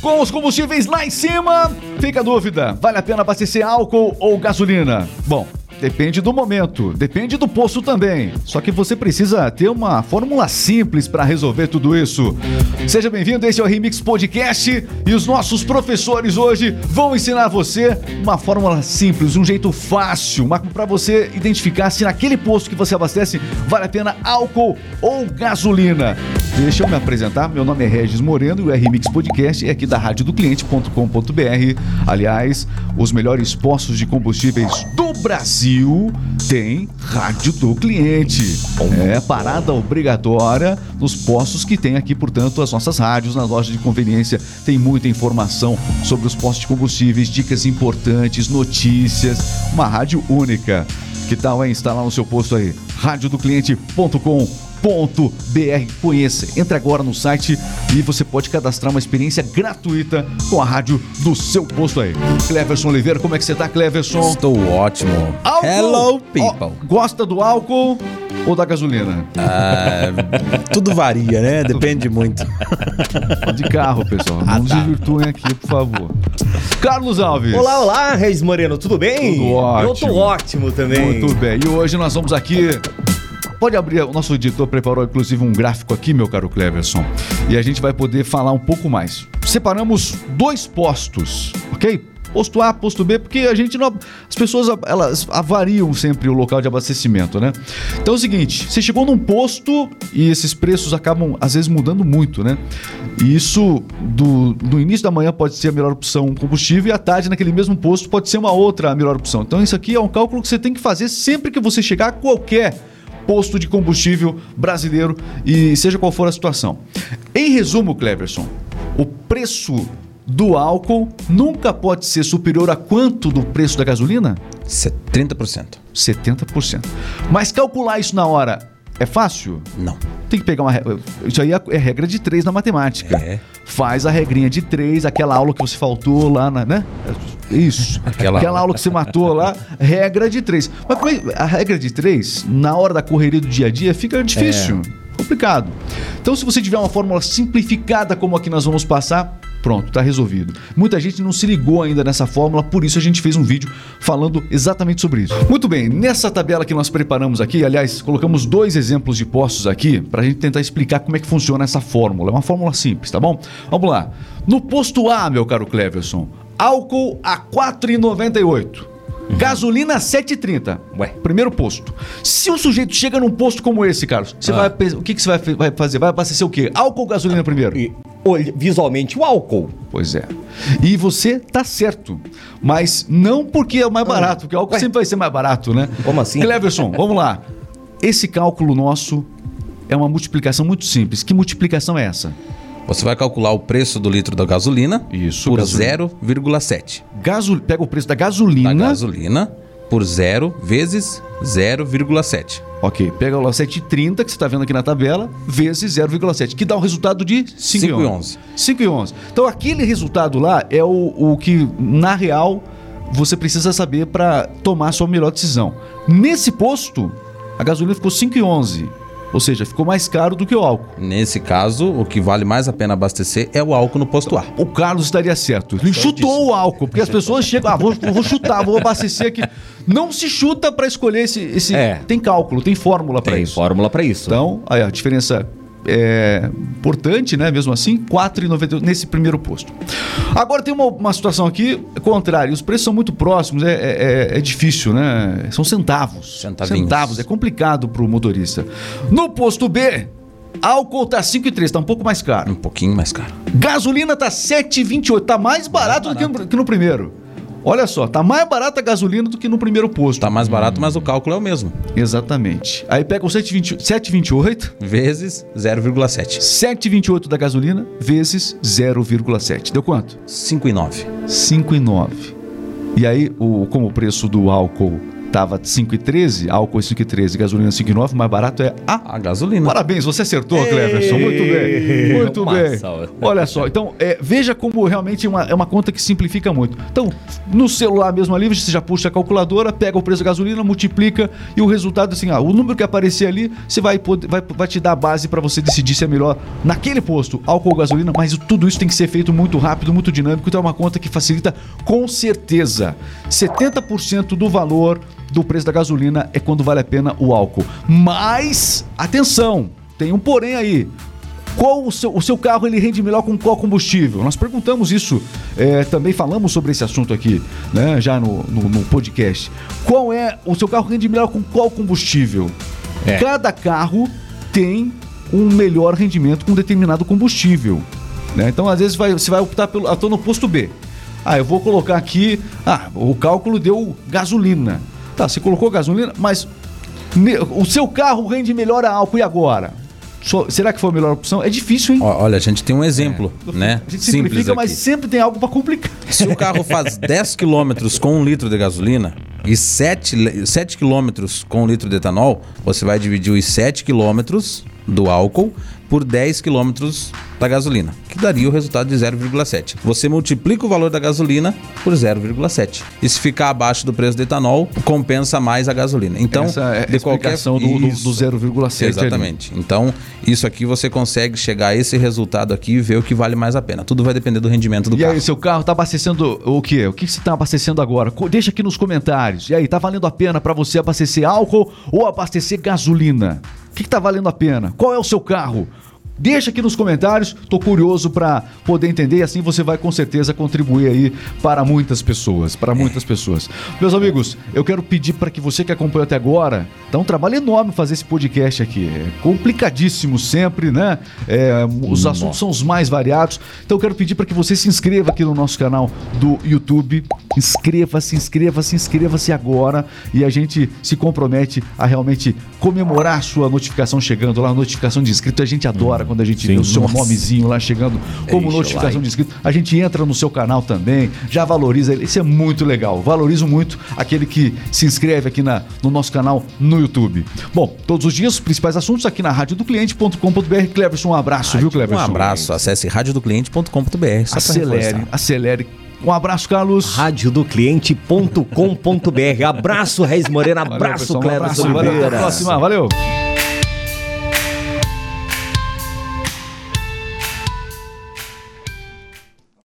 Com os combustíveis lá em cima, fica a dúvida: vale a pena abastecer álcool ou gasolina? Bom, Depende do momento, depende do posto também. Só que você precisa ter uma fórmula simples para resolver tudo isso. Seja bem-vindo, esse é o Remix Podcast e os nossos professores hoje vão ensinar você uma fórmula simples, um jeito fácil, para você identificar se naquele posto que você abastece vale a pena álcool ou gasolina. Deixa eu me apresentar, meu nome é Regis Moreno e o RMix Podcast é aqui da radiodocliente.com.br. Aliás, os melhores postos de combustíveis do Brasil Brasil tem rádio do cliente. É parada obrigatória nos postos que tem aqui, portanto, as nossas rádios nas lojas de conveniência. Tem muita informação sobre os postos de combustíveis, dicas importantes, notícias. Uma rádio única. Que tal é instalar no seu posto aí? radiodocliente.com.br br Conheça. Entre agora no site e você pode cadastrar uma experiência gratuita com a rádio do seu posto aí. Cleverson Oliveira, como é que você tá, Cleverson? Estou ótimo. Álcool. Hello, people. Oh, gosta do álcool? ou da gasolina? Ah, tudo varia, né? Depende muito. De carro, pessoal. Não ah, tá. desvirtuem aqui, por favor. Carlos Alves. Olá, olá, Reis Moreno. Tudo bem? Tudo ótimo. Eu tô ótimo também. Muito bem. E hoje nós vamos aqui Pode abrir, o nosso editor preparou inclusive um gráfico aqui, meu caro Cleverson, e a gente vai poder falar um pouco mais. Separamos dois postos, ok? Posto A, posto B, porque a gente não. As pessoas elas avariam sempre o local de abastecimento, né? Então é o seguinte: você chegou num posto e esses preços acabam às vezes mudando muito, né? E isso do, no início da manhã pode ser a melhor opção combustível e à tarde naquele mesmo posto pode ser uma outra melhor opção. Então isso aqui é um cálculo que você tem que fazer sempre que você chegar a qualquer posto de combustível brasileiro e seja qual for a situação. Em resumo, Cleverson, o preço do álcool nunca pode ser superior a quanto do preço da gasolina? 30%. 70%. Mas calcular isso na hora é fácil? Não. Tem que pegar uma. Isso aí é regra de três na matemática. É. Faz a regrinha de três, aquela aula que você faltou lá na. Né? Isso. Aquela, aquela aula que você matou lá, regra de três. Mas é, a regra de três, na hora da correria do dia a dia, fica difícil. É. Complicado. Então, se você tiver uma fórmula simplificada como a que nós vamos passar, Pronto, está resolvido. Muita gente não se ligou ainda nessa fórmula, por isso a gente fez um vídeo falando exatamente sobre isso. Muito bem, nessa tabela que nós preparamos aqui, aliás, colocamos dois exemplos de postos aqui para a gente tentar explicar como é que funciona essa fórmula. É uma fórmula simples, tá bom? Vamos lá. No posto A, meu caro Cleverson, álcool a 4,98. Uhum. Gasolina 7,30. Ué. Primeiro posto. Se o sujeito chega num posto como esse, Carlos, você ah. vai, o que, que você vai, vai fazer? Vai abastecer o quê? Álcool ou gasolina primeiro? E, visualmente o álcool. Pois é. E você tá certo. Mas não porque é o mais ah. barato, porque o álcool Ué. sempre vai ser mais barato, né? Como assim? Cleverson, vamos lá. Esse cálculo nosso é uma multiplicação muito simples. Que multiplicação é essa? Você vai calcular o preço do litro da gasolina Isso, por 0,7. Gasol... Pega o preço da gasolina. Da gasolina por 0 vezes 0,7. Ok, pega o 7,30 que você está vendo aqui na tabela, vezes 0,7, que dá o resultado de 5,11. 5,11. Então aquele resultado lá é o, o que, na real, você precisa saber para tomar a sua melhor decisão. Nesse posto, a gasolina ficou 5,11. Ou seja, ficou mais caro do que o álcool. Nesse caso, o que vale mais a pena abastecer é o álcool no posto A. O Carlos estaria certo. Ele chutou o álcool, porque as pessoas chegam, ah, vou, vou chutar, vou abastecer aqui. Não se chuta para escolher esse, esse. É. Tem cálculo, tem fórmula para isso. Tem fórmula para isso. Então, aí a diferença é, importante, né? Mesmo assim, 4,98 nesse primeiro posto. Agora tem uma, uma situação aqui contrária. Os preços são muito próximos, é, é, é, é difícil, né? São centavos. Centavinhos. Centavos, é complicado para o motorista. No posto B, Álcool tá 5,3, tá um pouco mais caro. Um pouquinho mais caro. Gasolina tá 7,28, tá mais barato, mais barato. do que no primeiro. Olha só, tá mais barata a gasolina do que no primeiro posto. Tá mais barato, mas o cálculo é o mesmo. Exatamente. Aí pega o 7,28 vezes 0,7. 7,28 da gasolina vezes 0,7. Deu quanto? 5,9. 5,9. E aí, o, como o preço do álcool tava 5,13, álcool 5,13, gasolina 5,9, mais barato é a A gasolina. Parabéns, você acertou, Cleverson. Muito bem. Muito bem. Olha só, então, é, veja como realmente é uma, é uma conta que simplifica muito. Então, no celular mesmo ali, você já puxa a calculadora, pega o preço da gasolina, multiplica e o resultado, assim, ah, o número que aparecer ali, você vai, poder, vai, vai te dar a base para você decidir se é melhor naquele posto, álcool ou gasolina, mas tudo isso tem que ser feito muito rápido, muito dinâmico, então é uma conta que facilita com certeza. 70% do valor do preço da gasolina é quando vale a pena o álcool. Mas, atenção, tem um porém aí. Qual o seu, o seu carro ele rende melhor com qual combustível? Nós perguntamos isso, é, também falamos sobre esse assunto aqui, né? Já no, no, no podcast. Qual é o seu carro rende melhor com qual combustível? É. Cada carro tem um melhor rendimento com determinado combustível. né? Então, às vezes, vai- você vai optar pelo. Ah, tô no posto B. Ah, eu vou colocar aqui. Ah, o cálculo deu gasolina. Tá, você colocou gasolina, mas o seu carro rende melhor a álcool e agora? Será que foi a melhor opção? É difícil, hein? Olha, a gente tem um exemplo, né? A gente simplifica, mas aqui. sempre tem algo pra complicar. Se o carro faz 10 quilômetros com um litro de gasolina e 7, le- 7 quilômetros com um litro de etanol, você vai dividir os 7 quilômetros do álcool por 10 quilômetros da gasolina, que daria o resultado de 0,7. Você multiplica o valor da gasolina por 0,7. E se ficar abaixo do preço do etanol, compensa mais a gasolina. Então, Essa é a de qualquer explicação do, do, Isso. do 0,7 ali. Exatamente. Então, isso aqui você consegue chegar a esse resultado aqui e ver o que vale mais a pena. Tudo vai depender do rendimento do E carro. aí, seu carro tá abastecendo o quê? O que você tá abastecendo agora? Deixa aqui nos comentários. E aí, tá valendo a pena pra você abastecer álcool ou abastecer gasolina? O que, que tá valendo a pena? Qual é o seu carro? Deixa aqui nos comentários, tô curioso pra poder entender e assim você vai com certeza contribuir aí para muitas pessoas, para muitas pessoas. Meus amigos, eu quero pedir para que você que acompanhou até agora, dá um trabalho enorme fazer esse podcast aqui, é complicadíssimo sempre, né? É, os assuntos são os mais variados, então eu quero pedir para que você se inscreva aqui no nosso canal do YouTube, inscreva-se, inscreva-se, inscreva-se agora e a gente se compromete a realmente comemorar a sua notificação chegando lá, notificação de inscrito, a gente adora quando a gente Sim, vê o seu nossa. nomezinho lá chegando como Deixa notificação like. de inscrito. A gente entra no seu canal também, já valoriza ele. Isso é muito legal. Valorizo muito aquele que se inscreve aqui na, no nosso canal no YouTube. Bom, todos os dias, os principais assuntos aqui na rádio do cliente.com.br. Cleverson, um abraço, viu, Cleverson? Um abraço, acesse radiodocliente.com.br. Acelere, acelere. Um abraço, Carlos. Radiodocliente.com.br. Abraço, Reis Morena. Abraço, pessoal. Um Cleverson abraço. Até a próxima. Valeu.